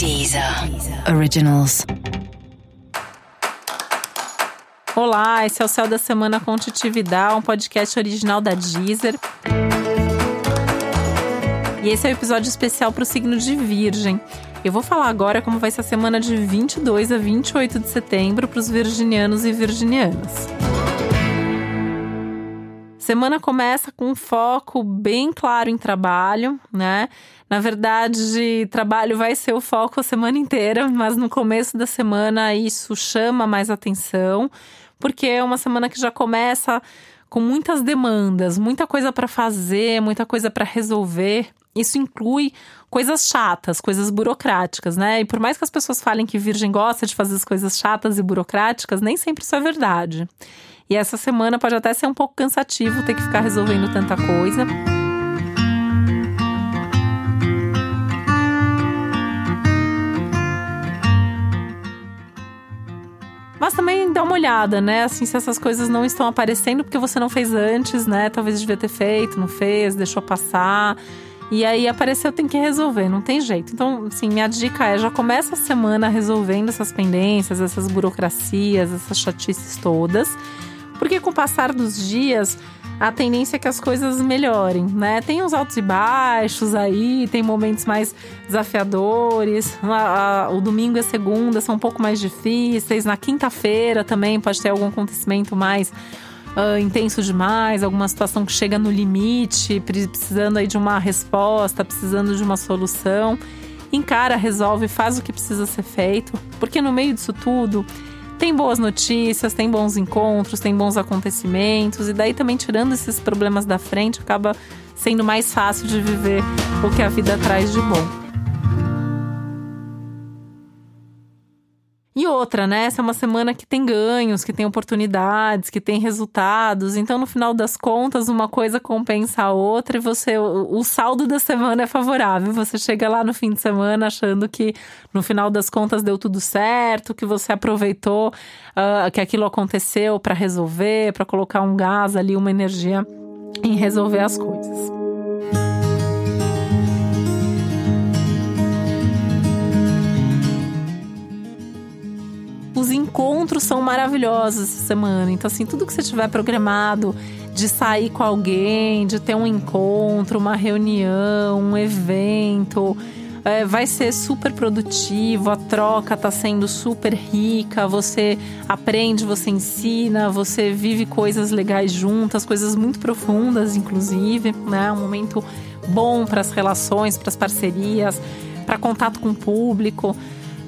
Deezer Originals. Olá, esse é o Céu da Semana com Titividade, um podcast original da Deezer. E esse é o um episódio especial para o signo de Virgem. Eu vou falar agora como vai ser a semana de 22 a 28 de setembro para os virginianos e virginianas. Semana começa com um foco bem claro em trabalho, né? Na verdade, trabalho vai ser o foco a semana inteira, mas no começo da semana isso chama mais atenção, porque é uma semana que já começa com muitas demandas, muita coisa para fazer, muita coisa para resolver. Isso inclui coisas chatas, coisas burocráticas, né? E por mais que as pessoas falem que Virgem gosta de fazer as coisas chatas e burocráticas, nem sempre isso é verdade. E essa semana pode até ser um pouco cansativo ter que ficar resolvendo tanta coisa. Mas também dá uma olhada, né? Assim, se essas coisas não estão aparecendo porque você não fez antes, né? Talvez devia ter feito, não fez, deixou passar. E aí apareceu, tem que resolver, não tem jeito. Então, assim, minha dica é: já começa a semana resolvendo essas pendências, essas burocracias, essas chatices todas. Porque com o passar dos dias, a tendência é que as coisas melhorem, né? Tem uns altos e baixos aí, tem momentos mais desafiadores. O domingo e a segunda são um pouco mais difíceis. Na quinta-feira também pode ter algum acontecimento mais uh, intenso demais, alguma situação que chega no limite, precisando aí de uma resposta, precisando de uma solução. Encara, resolve, faz o que precisa ser feito, porque no meio disso tudo tem boas notícias, tem bons encontros, tem bons acontecimentos, e daí também tirando esses problemas da frente, acaba sendo mais fácil de viver o que a vida traz de bom. E outra, né? Essa é uma semana que tem ganhos, que tem oportunidades, que tem resultados. Então, no final das contas, uma coisa compensa a outra e você o, saldo da semana é favorável. Você chega lá no fim de semana achando que no final das contas deu tudo certo, que você aproveitou uh, que aquilo aconteceu para resolver, para colocar um gás ali, uma energia em resolver as coisas. Encontros são maravilhosos essa semana. Então, assim, tudo que você tiver programado de sair com alguém, de ter um encontro, uma reunião, um evento, é, vai ser super produtivo, a troca está sendo super rica, você aprende, você ensina, você vive coisas legais juntas, coisas muito profundas, inclusive, né? Um momento bom para as relações, para as parcerias, para contato com o público.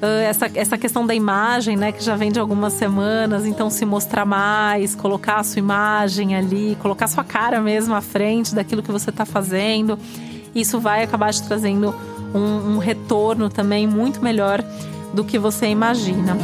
Ah, essa, essa questão da imagem, né, que já vem de algumas semanas, então se mostrar mais, colocar a sua imagem ali, colocar a sua cara mesmo à frente daquilo que você está fazendo, isso vai acabar te trazendo um, um retorno também muito melhor do que você imagina.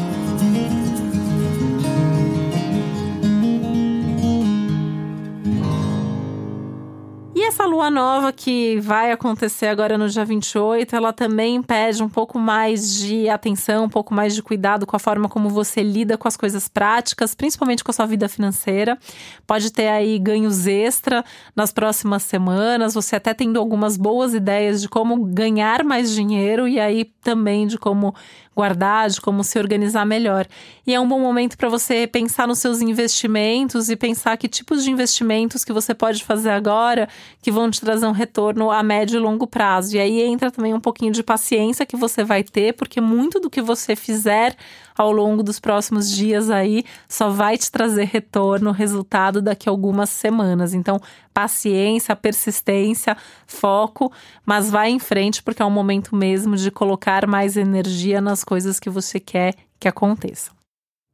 Essa lua nova que vai acontecer agora no dia 28, ela também pede um pouco mais de atenção, um pouco mais de cuidado com a forma como você lida com as coisas práticas, principalmente com a sua vida financeira. Pode ter aí ganhos extra nas próximas semanas, você até tendo algumas boas ideias de como ganhar mais dinheiro e aí também de como guardar, de como se organizar melhor. E é um bom momento para você pensar nos seus investimentos e pensar que tipos de investimentos que você pode fazer agora que vão te trazer um retorno a médio e longo prazo. E aí entra também um pouquinho de paciência que você vai ter, porque muito do que você fizer ao longo dos próximos dias aí só vai te trazer retorno, resultado daqui a algumas semanas. Então, paciência, persistência, foco, mas vai em frente porque é o momento mesmo de colocar mais energia nas coisas que você quer que aconteçam.